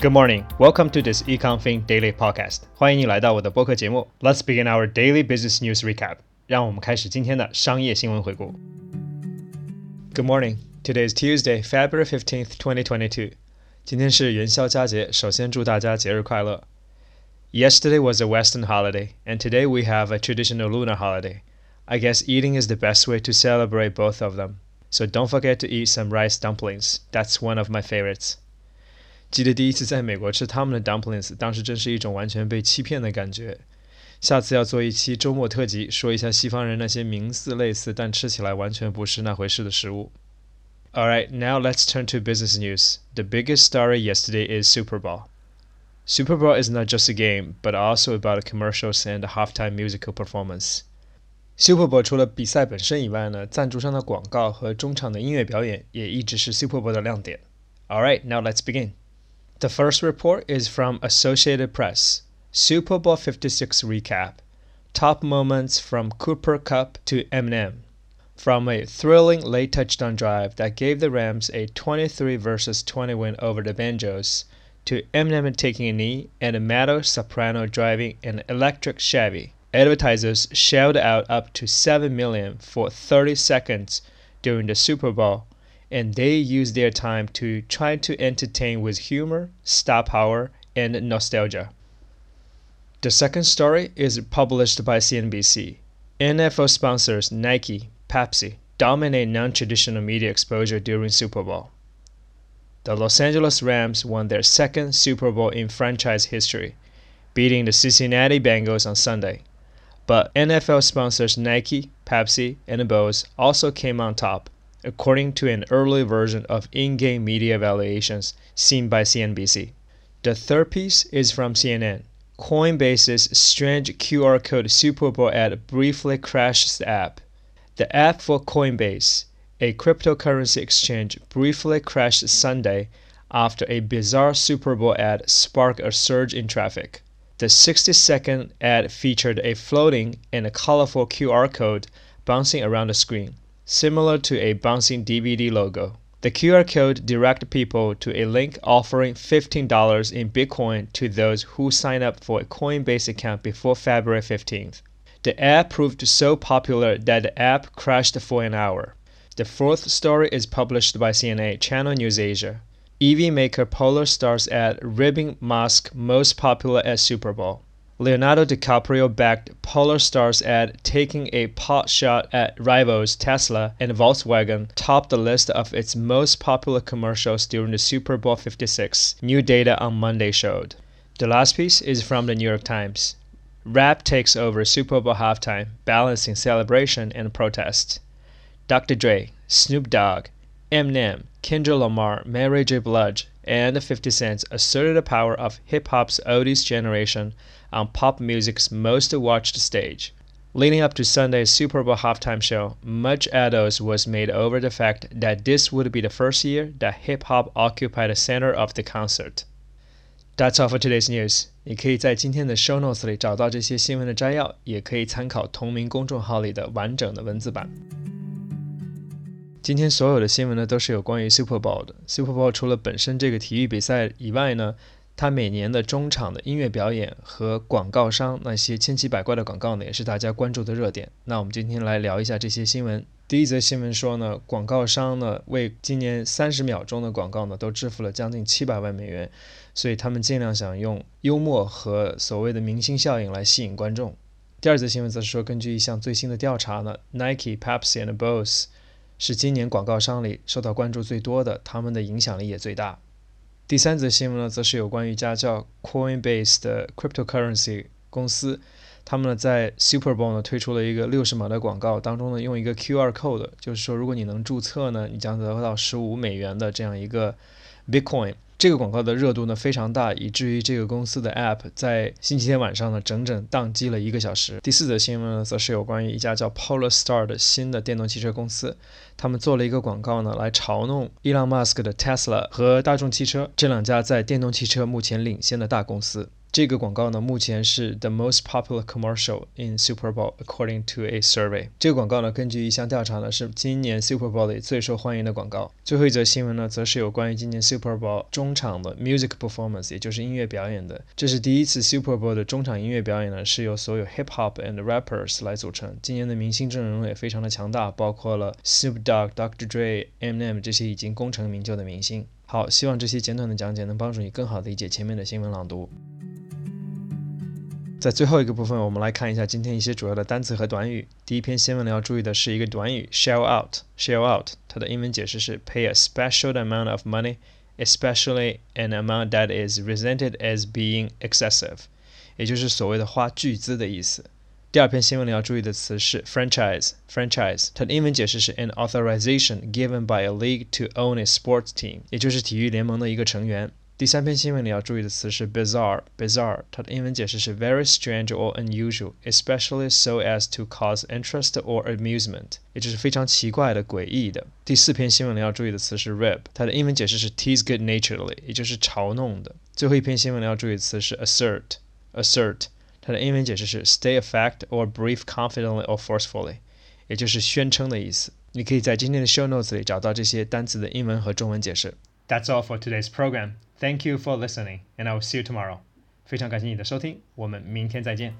Good morning. Welcome to this EconFin Daily Podcast. 欢迎你来到我的播客节目。Let's begin our daily business news recap. 让我们开始今天的商业新闻回顾。Good morning. Today is Tuesday, February fifteenth, twenty twenty-two. 今天是元宵佳节，首先祝大家节日快乐。Yesterday was a Western holiday, and today we have a traditional lunar holiday. I guess eating is the best way to celebrate both of them. So don't forget to eat some rice dumplings. That's one of my favorites. 记得第一次在美国吃他们的 dumplings，当时真是一种完全被欺骗的感觉。下次要做一期周末特辑，说一下西方人那些名似类似但吃起来完全不是那回事的食物。Alright, now let's turn to business news. The biggest story yesterday is Super Bowl. Super Bowl is not just a game, but also about commercials and halftime musical performance. Super Bowl 除了比赛本身以外呢，赞助商的广告和中场的音乐表演也一直是 Super Bowl 的亮点。Alright, now let's begin. The first report is from Associated Press. Super Bowl 56 recap. Top moments from Cooper Kupp to Eminem. From a thrilling late touchdown drive that gave the Rams a 23 versus 20 win over the Bengals, to Eminem taking a knee and a Matto Soprano driving an electric Chevy advertisers shelled out up to 7 million for 30 seconds during the Super Bowl and they use their time to try to entertain with humor, star power, and nostalgia. The second story is published by CNBC. NFL sponsors Nike, Pepsi dominate non-traditional media exposure during Super Bowl. The Los Angeles Rams won their second Super Bowl in franchise history, beating the Cincinnati Bengals on Sunday. But NFL sponsors Nike, Pepsi, and Bose also came on top, according to an early version of in-game media evaluations seen by CNBC. The third piece is from CNN. Coinbase's strange QR code Super Bowl ad briefly crashes the app. The app for Coinbase, a cryptocurrency exchange, briefly crashed Sunday after a bizarre Super Bowl ad sparked a surge in traffic. The 60 second ad featured a floating and a colorful QR code bouncing around the screen, similar to a bouncing DVD logo. The QR code directs people to a link offering $15 in Bitcoin to those who sign up for a Coinbase account before February 15th. The app proved so popular that the app crashed for an hour. The fourth story is published by CNA Channel News Asia. EV maker Polestar's ad ribbing Musk most popular at Super Bowl. Leonardo DiCaprio backed Polestar's ad taking a pot shot at rivals Tesla and Volkswagen topped the list of its most popular commercials during the Super Bowl 56, new data on Monday showed. The last piece is from the New York Times. Rap takes over Super Bowl halftime, balancing celebration and protest. Dr. Dre, Snoop Dogg, Eminem, Kendrick Lamar, Mary J. Blige, and 50 Cent asserted the power of hip hop's oldies generation on pop music's most watched stage. Leading up to Sunday's Super Bowl halftime show, much ado was made over the fact that this would be the first year that hip hop occupied the center of the concert. That's all for today's news. 你可以在今天的 show notes 里找到这些新闻的摘要，也可以参考同名公众号里的完整的文字版。 今天所有的新闻呢，都是有关于 Super Bowl 的。Super Bowl 除了本身这个体育比赛以外呢，它每年的中场的音乐表演和广告商那些千奇百怪的广告呢，也是大家关注的热点。那我们今天来聊一下这些新闻。第一则新闻说呢，广告商呢为今年三十秒钟的广告呢都支付了将近七百万美元，所以他们尽量想用幽默和所谓的明星效应来吸引观众。第二则新闻则是说，根据一项最新的调查呢，Nike、Pepsi and Bose。是今年广告商里受到关注最多的，他们的影响力也最大。第三则新闻呢，则是有关于一家叫 Coinbase 的 cryptocurrency 公司，他们呢在 Super Bowl 呢推出了一个六十码的广告，当中呢用一个 QR code，就是说如果你能注册呢，你将得到十五美元的这样一个 Bitcoin。这个广告的热度呢非常大，以至于这个公司的 App 在星期天晚上呢整整宕机了一个小时。第四则新闻呢，则是有关于一家叫 Polar Star 的新的电动汽车公司，他们做了一个广告呢，来嘲弄 Elon Musk 的 Tesla 和大众汽车这两家在电动汽车目前领先的大公司。这个广告呢，目前是 the most popular commercial in Super Bowl according to a survey。这个广告呢，根据一项调查呢，是今年 Super Bowl 里最受欢迎的广告。最后一则新闻呢，则是有关于今年 Super Bowl 中场的 music performance，也就是音乐表演的。这是第一次 Super Bowl 的中场音乐表演呢，是由所有 hip hop and rappers 来组成。今年的明星阵容也非常的强大，包括了 Snoop Dogg、Dr. Dre、Eminem 这些已经功成名就的明星。好，希望这些简短的讲解能帮助你更好理解前面的新闻朗读。在最后一个部分，我们来看一下今天一些主要的单词和短语。第一篇新闻呢要注意的是一个短语 shell out。shell out 它的英文解释是 pay a special amount of money, especially an amount that is resented as being excessive，也就是所谓的花巨资的意思。第二篇新闻里要注意的词是 franchise。franchise 它的英文解释是 an authorization given by a league to own a sports team，也就是体育联盟的一个成员。 第三篇新闻里要注意的词是 bizarre，bizarre，它的英文解释是 very strange or unusual，especially so as to cause interest or amusement，也就是非常奇怪的、诡异的。第四篇新闻里要注意的词是 rib，它的英文解释是 tease good-naturedly，也就是嘲弄的。最后一篇新闻里要注意的词是 assert，assert，它的英文解释是 stay a fact or brief confidently or forcefully，也就是宣称的意思。你可以在今天的 show notes 里找到这些单词的英文和中文解释。 That's all for today's program. Thank you for listening, and I will see you tomorrow. 非常感谢你的收听，我们明天再见。